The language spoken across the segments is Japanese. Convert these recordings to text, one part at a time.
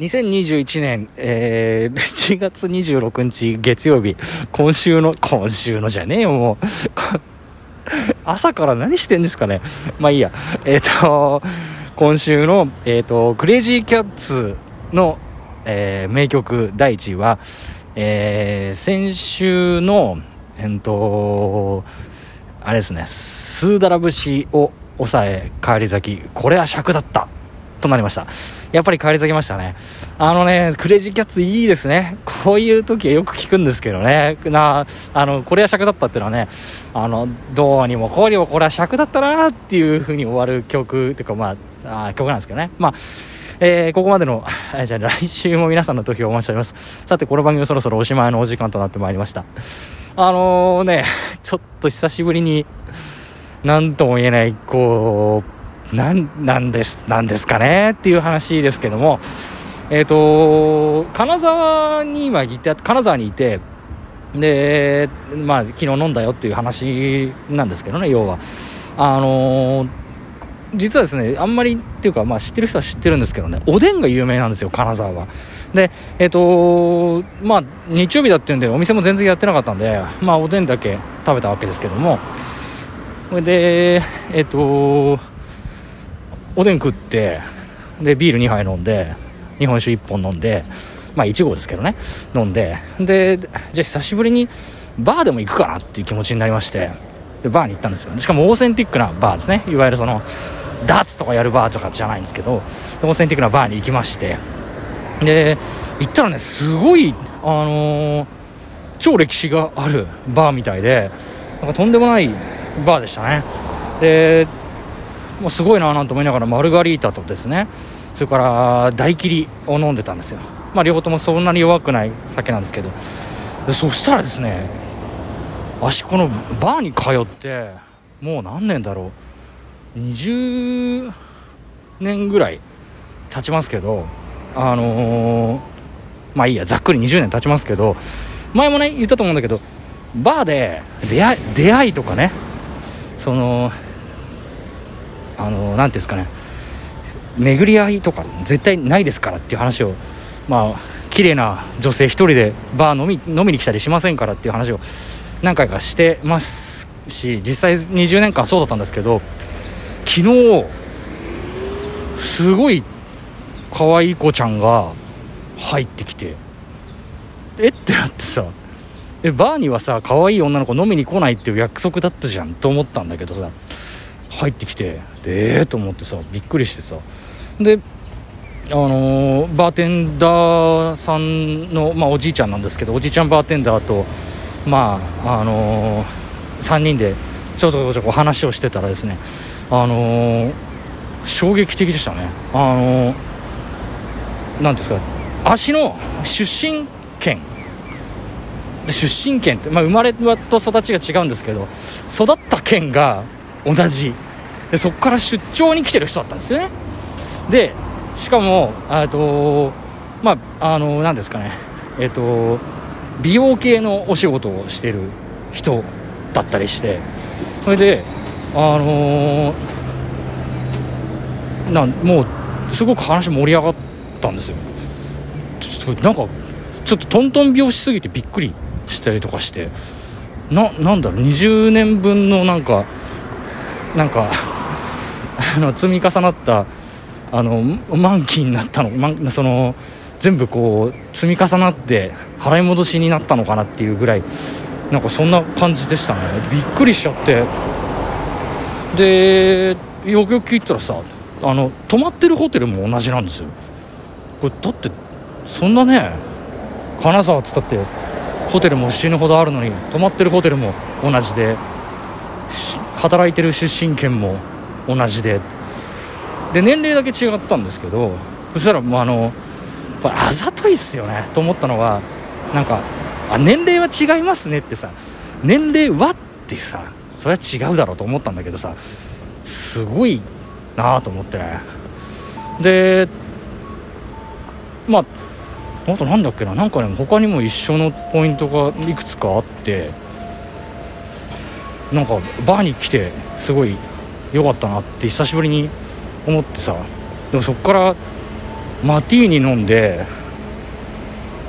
2021年、えー、7月26日月曜日、今週の、今週のじゃねえよ、もう。朝から何してんですかね。まあいいや。えっ、ー、と、今週の、えっ、ー、と、クレイジーキャッツの、えー、名曲第1位は、えー、先週の、えっ、と、あれですね、スーダラ節を抑え、帰り咲き。これは尺だった。となりました。やっぱり帰り咲きましたね。あのね、クレイジーキャッツいいですね。こういう時はよく聞くんですけどね。な、あの、これは尺だったっていうのはね、あの、どうにもこうにもこれは尺だったなっていう風に終わる曲っていうか、まあ、あ曲なんですけどね。まあ、えー、ここまでの、え、じゃあ来週も皆さんの投票をお待ちしております。さて、この番組そろそろおしまいのお時間となってまいりました。あのー、ね、ちょっと久しぶりに、なんとも言えない、こう、なんなんですなんですかねっていう話ですけども、えっ、ー、と金沢に今いて金沢にいてでまあ昨日飲んだよっていう話なんですけどね要は。あの、実はですねあんまりっていうか、まあ、知ってる人は知ってるんですけどねおでんが有名なんですよ金沢は。でえっ、ー、とまあ日曜日だっていうんでお店も全然やってなかったんでまあおでんだけ食べたわけですけども。でえっ、とおでん食ってでビール2杯飲んで日本酒1本飲んでまあ1合ですけどね飲んででじゃあ久しぶりにバーでも行くかなっていう気持ちになりましてでバーに行ったんですよ。しかもオーセンティックなバーですね。いわゆるそのダーツとかやるバーとかじゃないんですけどオーセンティックなバーに行きましてで行ったらねすごいあのー、超歴史があるバーみたいでなんかとんでもないバーでしたね。でもうすごいななんて思いながらマルガリータとですねそれから大切りを飲んでたんですよ。まあ両方ともそんなに弱くない酒なんですけど。そしたらですね足このバーに通ってもう何年だろう。20年ぐらい経ちますけどあのー、まあいいやざっくり20年経ちますけど前もね言ったと思うんだけどバーで出会い出会いとかねそのあの何ていうんですかね。巡り合いとか絶対ないですからっていう話をまあ綺麗な女性1人でバー飲み飲みに来たりしませんからっていう話を何回かしてますし実際20年間そうだったんですけど昨日すごい可愛い子ちゃんが入ってきてえ？ってなってさえバーにはさ可愛い女の子飲みに来ないっていう約束だったじゃんと思ったんだけどさ入ってきてでえーと思ってさびっくりしてさ。であのー、バーテンダーさんの、まあ、おじいちゃんなんですけどおじいちゃんバーテンダーとまああのー、3人でちょっとちょっと話をしてたらですねあのー、衝撃的でしたね。あの何ですか足の出身県。出身県って、まあ、生まれと育ちが違うんですけど育った県が同じでそこから出張に来てる人だったんですよね。でしかもえっとまああの何ですかね。えっと美容系のお仕事をしてる人だったりして。それであのー、なんもうすごく話盛り上がったんですよ。ちょっとなんかちょっとトントン拍子すぎてびっくりしたりとかして。ななんだろう。20年分のなんかなんかあの積み重なったあの満期になったの、ま、その全部こう積み重なって払い戻しになったのかなっていうぐらいなんかそんな感じでしたね。びっくりしちゃって。でよくよく聞いたらさあの泊まってるホテルも同じなんですよ。これだってそんなね金沢っつったってホテルも死ぬほどあるのに泊まってるホテルも同じで働いてる出身県も同じで。で年齢だけ違ったんですけどそしたらもうあのこれあざといっすよね。と思ったのはなんかあ年齢は違いますねってさ年齢はってさそれは違うだろうと思ったんだけどさすごいなあと思って。ねでまああとなんだっけななんかね他にも一緒のポイントがいくつかあってなんかバーに来てすごい良かったなって久しぶりに思ってさ。でもそっからマティーニ飲んで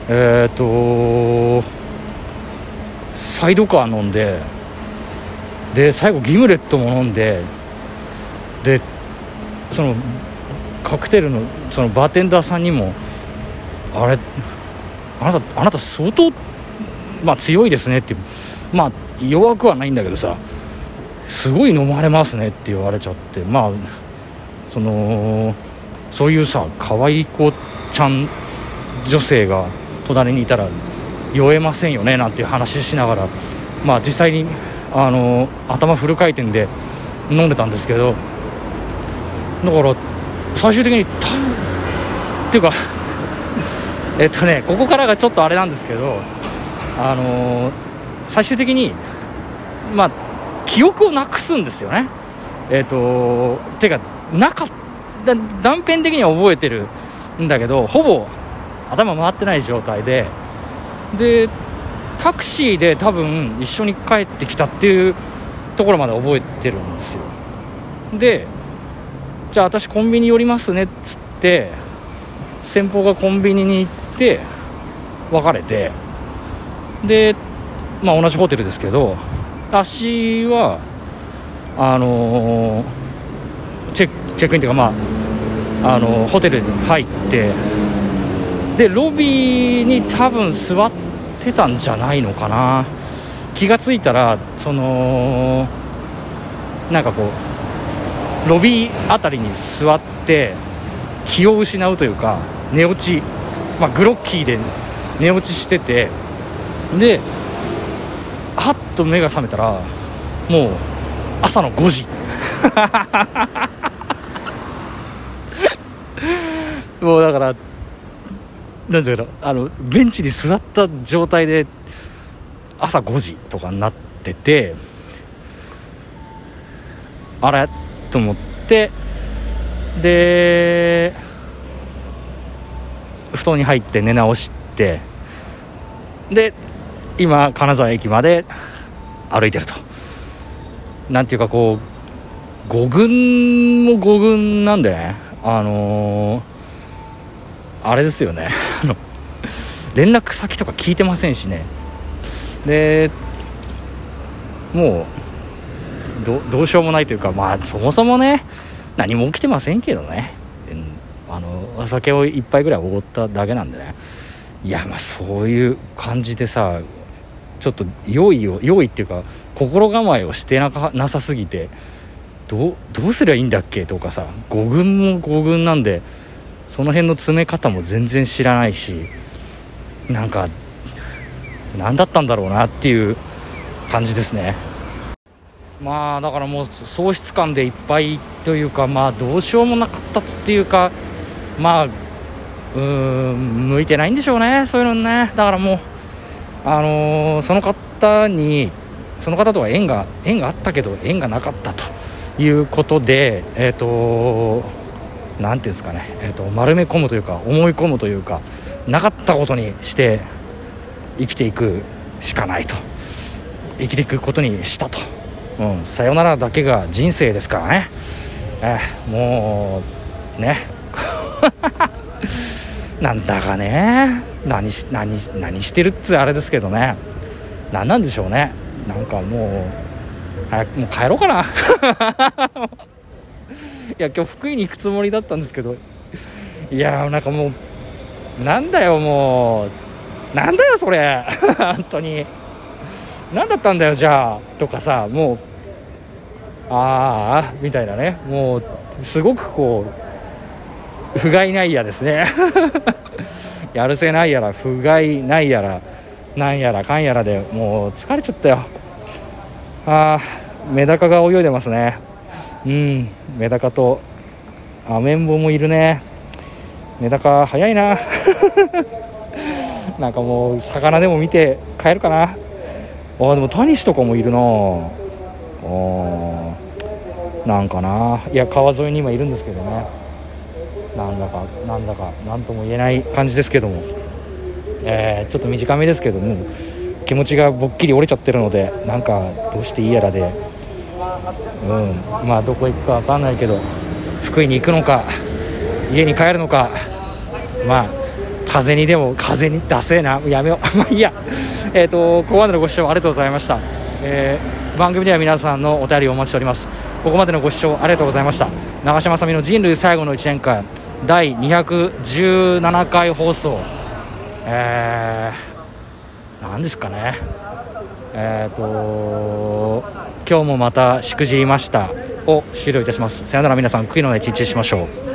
えっ、ー、とサイドカー飲んでで最後ギムレットも飲んででそのカクテルのそのバーテンダーさんにも「あれあなたあなた相当、まあ、強いですね」ってまあ弱くはないんだけどさ。すごい飲まれますねって言われちゃって。まあそのそういうさ可愛い子ちゃん女性が隣にいたら酔えませんよねなんていう話しながら。まあ実際にあの頭フル回転で飲んでたんですけど。だから最終的に多分っていうかえっとねここからがちょっとあれなんですけど。あの最終的にまあ記憶をなくすんですよね。えっとてかなかった断片的には覚えてるんだけどほぼ頭回ってない状態で。でタクシーで多分一緒に帰ってきたっていうところまで覚えてるんですよ。でじゃあ私コンビニ寄りますねっつって先方がコンビニに行って別れて。でまあ同じホテルですけど私はあの、チェックインっていうかまああの、ホテルに入ってでロビーに多分座ってたんじゃないのかな。気が付いたらそのなんかこうロビー辺りに座って気を失うというか寝落ち、まあ、グロッキーで寝落ちしててでと目が覚めたらもう朝の5時。もうだからなんていうのあのベンチに座った状態で朝5時とかになっててあれ？と思ってで布団に入って寝直してで今金沢駅まで歩いてると。なんていうかこう5軍も5軍なんでね。あのーあれですよね。連絡先とか聞いてませんしね。でもうどうしようもないというかまあそもそもね何も起きてませんけどね、あのお酒を1杯ぐらいおごっただけなんでね。いやまあそういう感じでさちょっと用意を用意っていうか心構えをしてなかなさすぎてどうどうすりゃいいんだっけとかさ5軍も5軍なんでその辺の詰め方も全然知らないしなんか何だったんだろうなっていう感じですね。まあだからもう喪失感でいっぱいというかまあどうしようもなかったっていうかまあうん向いてないんでしょうねそういうのね。だからもうあのー、その方にその方とは縁が縁があったけど縁がなかったということでえっ、ー、と何ていうんですかね、えーと、丸め込むというか思い込むというかなかったことにして生きていくしかないと。生きていくことにしたと、うん、さよならだけが人生ですからね、えー、もうね。なんだかね。何し何何してるっつあれですけどね。何なんでしょうね。なんかもう早くもう帰ろうかな。いや今日福井に行くつもりだったんですけど。いやーなんかもうなんだよもう。なんだよそれ。本当に。何だったんだよじゃあ。とかさもうああみたいなね。もうすごくこう不甲斐ないやですね。やるせないやら不甲斐ないやらなんやらかんやらでもう疲れちゃったよ。ああメダカが泳いでますね。うんメダカとアメンボもいるね。メダカ早いな。なんかもう魚でも見て帰るかな。あでもタニシとかもいるな。あなんかな。いや川沿いに今いるんですけどね。なんだかなんだか何とも言えない感じですけども。えー、ちょっと短めですけども気持ちがぼっきり折れちゃってるのでなんかどうしていいやらで。うんまあどこ行くか分かんないけど福井に行くのか家に帰るのかまあ風にでも風に出せえな。やめよう。まあいいや。えっ、とここまでのご視聴ありがとうございました、えー番組では皆さんのお便りをお待ちしております。ここまでのご視聴ありがとうございました。長嶋あさみの人類最後の1年間。第217回放送。えー、何ですかね。えっ、と今日もまたしくじりました。を終了いたします。さよなら皆さん悔いのない一日しましょう。